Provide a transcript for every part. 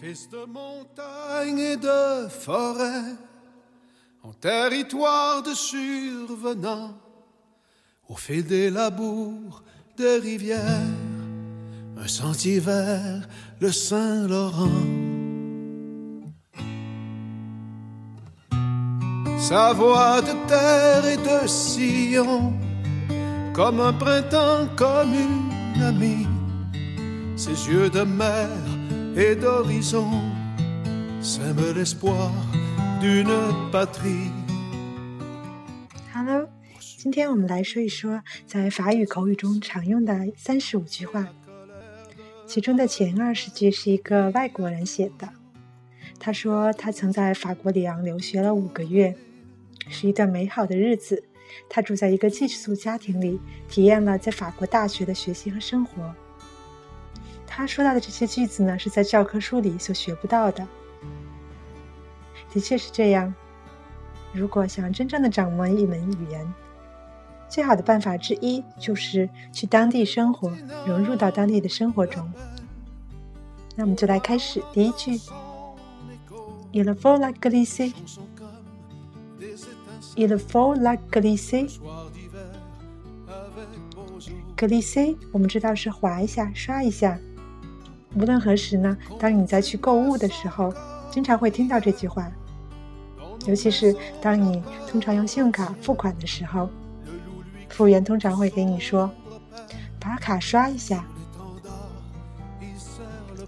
Fils de montagne et de forêt, en territoire de survenant, au fil des labours, des rivières, un sentier vers le Saint-Laurent. Sa voix de terre et de sillon, comme un printemps, comme une amie, ses yeux de mer et d'horizon sèment l'espoir d'une patrie. Hello，今天我们来说一说在法语口语中常用的三十五句话。其中的前二十句是一个外国人写的。他说他曾在法国里昂留学了五个月，是一段美好的日子。他住在一个寄宿家庭里，体验了在法国大学的学习和生活。他说到的这些句子呢，是在教科书里所学不到的。的确是这样。如果想真正的掌握一门语言，最好的办法之一就是去当地生活，融入到当地的生活中。那我们就来开始第一句：Il faut la glisser。Il faut la glisser。glisser 我们知道是划一下、刷一下。无论何时呢，当你在去购物的时候，经常会听到这句话。尤其是当你通常用信用卡付款的时候，服务员通常会给你说：“把卡刷一下。”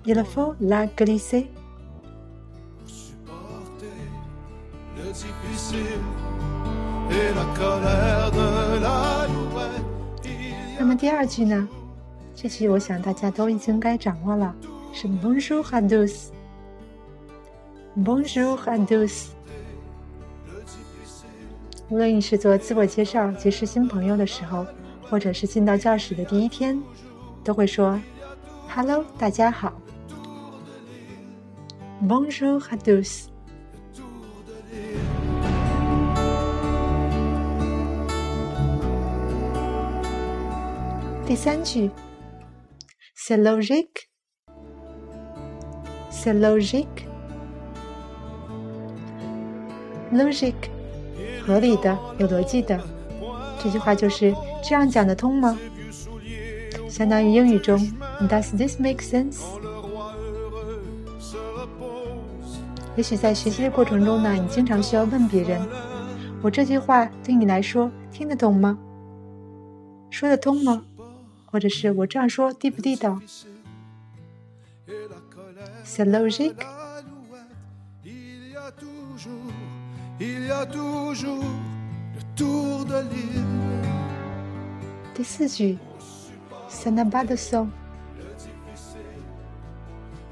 Il faut la glisser。那么第二句呢？这句我想大家都已经该掌握了，是 Bonjour à tous。Bonjour à tous。无论你是做自我介绍、结识新朋友的时候，或者是进到教室的第一天，都会说 “Hello，大家好”。Bonjour à tous。第三句。C'est logique. C'est logique. Logique，合理的，有逻辑的。这句话就是这样讲得通吗？相当于英语中 Does this make sense？也许在学习的过程中呢，你经常需要问别人：“我这句话对你来说听得懂吗？说得通吗？”或者是我这样说地不地道？C'est logique。第四句，Ça n'a pas de sens。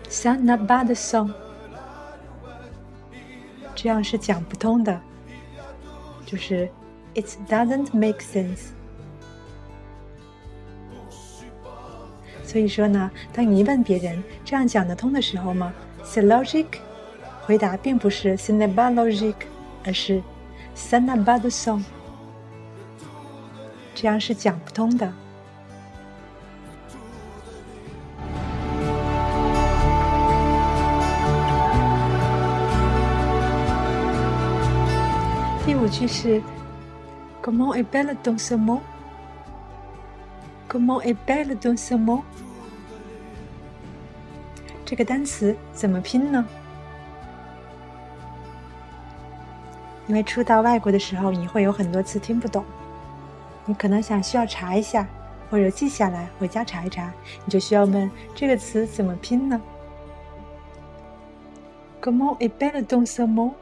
Ça n'a pas de sens。这样是讲不通的，就是 It doesn't make sense。所以说呢，当你问别人这样讲得通的时候吗？C'est logique，回答并不是 "c'est ne pas logique"，而是 Ça n'a pas de sens。这样是讲不通的。第五句是 Comment est belle ton ce mot？Comment est belle ton ce mot？这个单词怎么拼呢？因为初到外国的时候，你会有很多词听不懂，你可能想需要查一下，或者记下来回家查一查，你就需要问这个词怎么拼呢？Comment est belle ton ce mot？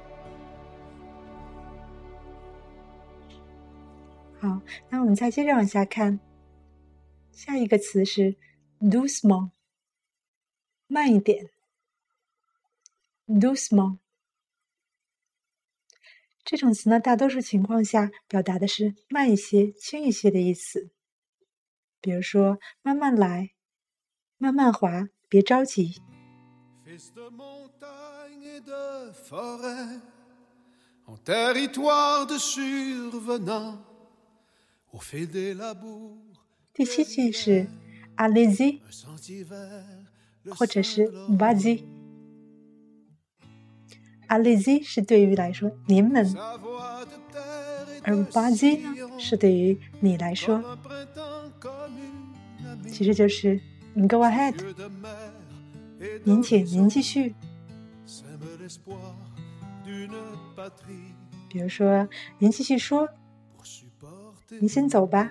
好，那我们再接着往下看。下一个词是 doucement，慢一点。doucement 这种词呢，大多数情况下表达的是慢一些、轻一些的意思。比如说，慢慢来，慢慢滑，别着急。第七句是，allez，或者是 “vas-y”。allez-y 是对于来说您们，而 vas-y 呢是对于你来说，其实就是您 go ahead，您请，您继续。比如说，您继续说，您先走吧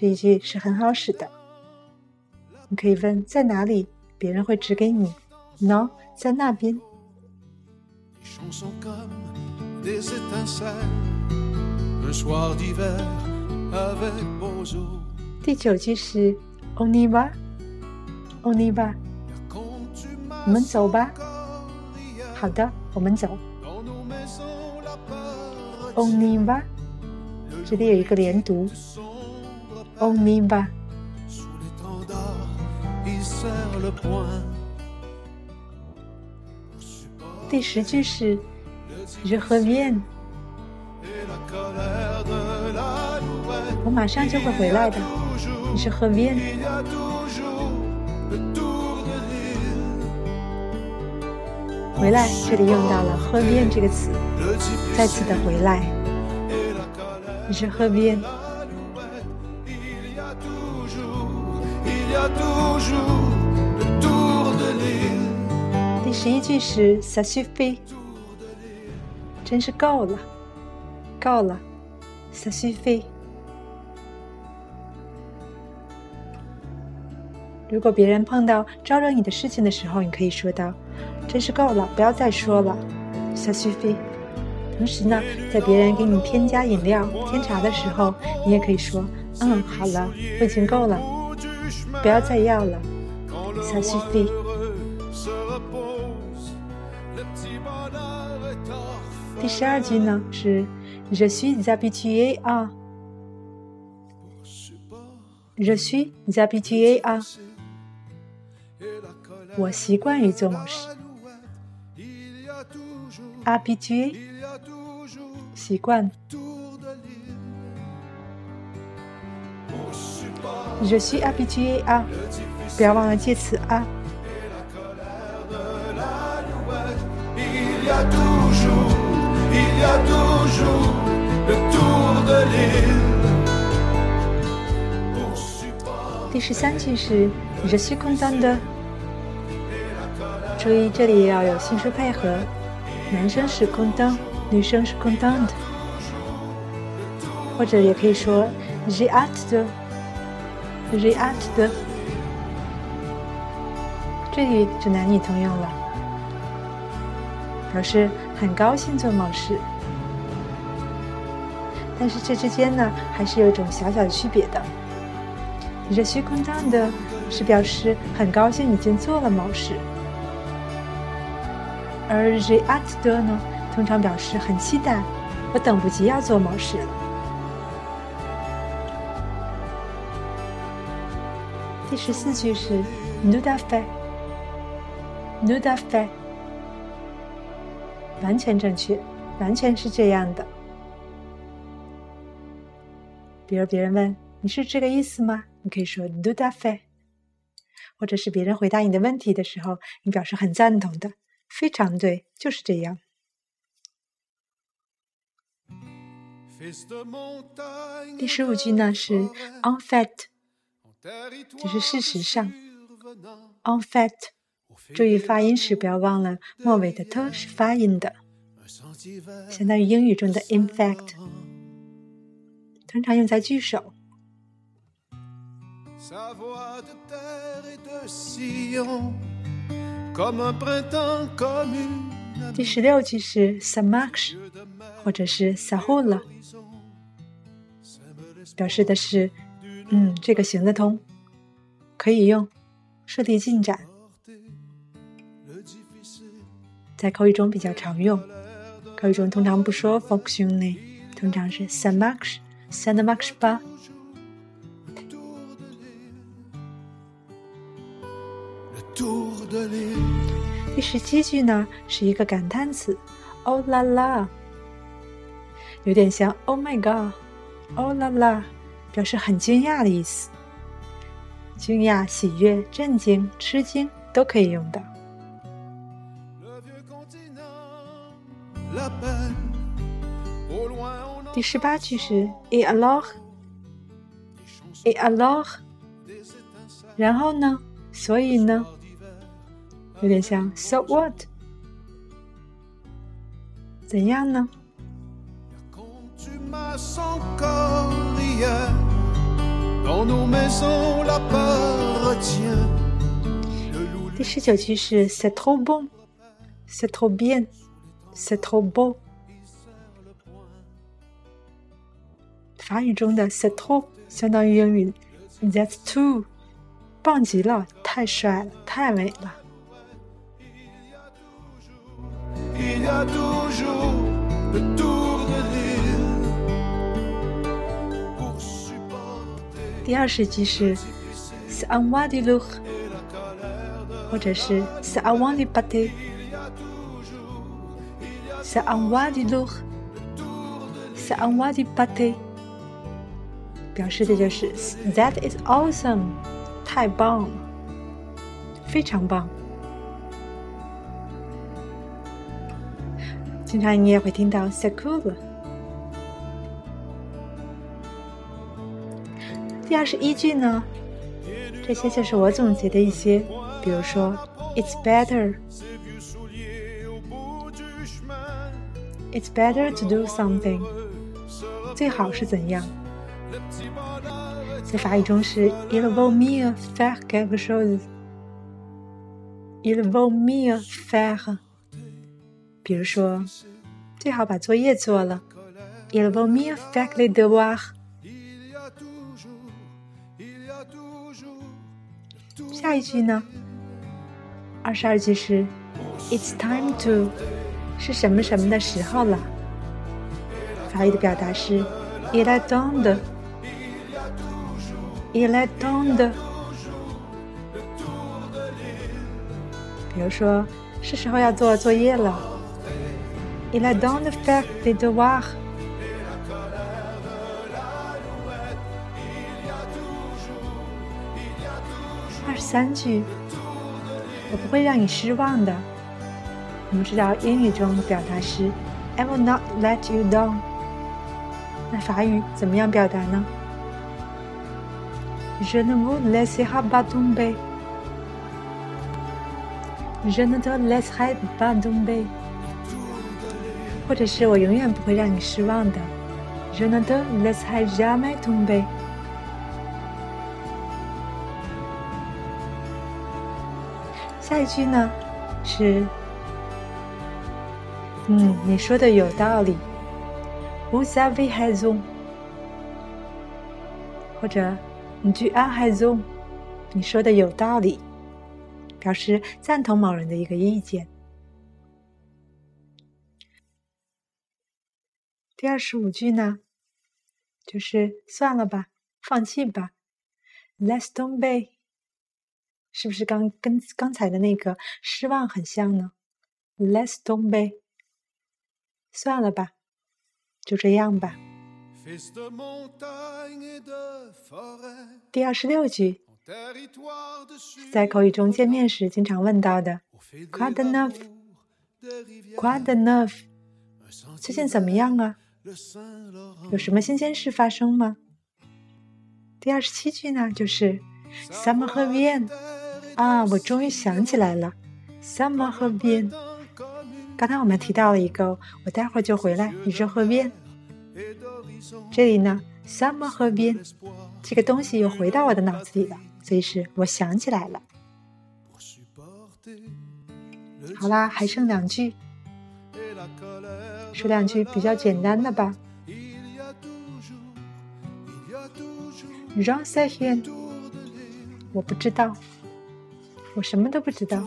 这一句是很好使的。你可以问在哪里，别人会指给你。No，在那边。第九句是 On y va，On y va，我们走吧。好的，我们走。On y va，这里有一个连读。On y va。第十句是 Je reviens，我马上就会回来的。Je reviens，回来这里用到了何面这个词，再次的回来。Je reviens。第十一句是 “ça suffit”，真是够了，够了，“ça suffit”。如果别人碰到招惹你的事情的时候，你可以说道：“真是够了，不要再说了，ça suffit”。同时呢，在别人给你添加饮料、添茶的时候，你也可以说：“嗯，好了，我已经够了，不要再要了，ça suffit”。第十二句呢是 Je suis habitué à，Je suis habitué à，我习惯于做某事。habitué，习惯。Je suis habitué à，不要忘了介词 à。第十三句是 Je suis content de，注意这里要有心术配合，男生是 content，女生是 content，或者也可以说 J'ai hâte de，J'ai Hâte de，这里就男女通用了，表示很高兴做某事。但是这之间呢，还是有一种小小的区别的。Je suis content 的是表示很高兴已经做了某事，而 react 的呢，通常表示很期待，我等不及要做某事了。第十四句是 nous a fait，nous a fait，完全正确，完全是这样的。比如别人问你是这个意思吗？你可以说 “do that f 或者是别人回答你的问题的时候，你表示很赞同的，非常对，就是这样。第十五句呢是 “en fait”，就是事实上，“en fait”，注意发音时不要忘了末尾的 “t” 是发音的，相当于英语中的 “in fact”。通常用在句首。第十六句是 “ça marche” 或者是 sahula，表示的是“嗯，这个行得通，可以用，顺利进展”。在口语中比较常用。口语中通常不说 fonctionner，通常是 s a n marche，ça ne marche pas。第十七句呢是一个感叹词，oh la la，有点像 oh my god，oh la la，表示很惊讶的意思。惊讶、喜悦、震惊、吃惊都可以用的。第十八句是 et alors，et alors，然后呢？所以呢？有点像 so what？怎样呢？第十九句是 c'est trop bon，c'est trop bien，c'est trop beau。法语中的 c'est trop 相当于英语 that's too，棒极了，太帅了，太美了。 第二十句是 "C'est un mois de lourd"，或者是 "C'est un mois de pâté"，"C'est un mois de lourd"，"C'est un mois de pâté"，表示的就是 "That is awesome"，太棒了，非常棒。经常你也会听到 "C'est cool"。第二十一句呢，这些就是我总结的一些，比如说，It's better，It's better to do something，最好是怎样？在法语中是 Il vaut mieux faire quelque chose，Il vaut mieux faire，比如说，最好把作业做了，Il vaut mieux faire les devoirs。下一句呢？二十二句是 "It's time to"，是什么什么的时候了？法语的表达是 "Il est temps de"，"Il est temps de"。比如说，是时候要做作业了，"Il est temps de faire les devoirs"。三句，我不会让你失望的。我们知道英语中表达是 "I will not let you down"，那法语怎么样表达呢？Je ne vous laisserai pas tomber，Je ne te laisserai pas tomber，或者是我永远不会让你失望的，Je ne te laisserai jamais tomber。下一句呢，是，嗯，你说的有道理，Vous avez raison，或者你句 a raison，你说的有道理，表示赞同某人的一个意见。第二十五句呢，就是算了吧，放弃吧，Let's tomber。是不是刚跟刚才的那个失望很像呢？Let's don't be，算了吧，就这样吧。第二十六句，在口语中见面时经常问到的 neuf？Quoi de enough，最近怎么样啊？有什么新鲜事发生吗？第二十七句呢，就是 Some have been。啊，我终于想起来了，summer 河边。刚才我们提到了一个，我待会儿就回来。你说河边，这里呢，summer 河边，这个东西又回到我的脑子里了，所以是我想起来了。好啦，还剩两句，说两句比较简单的吧。J'en sais rien，我不知道。我什么都不知道，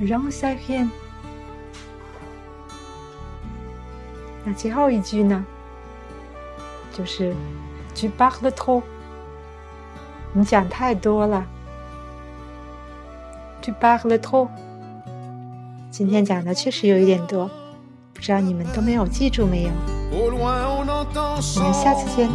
然后再片，那最后一句呢？就是 “Tu p a r l e t r o 你讲太多了。“Tu p a r l e t r o 今天讲的确实有一点多，不知道你们都没有记住没有？我们下次见。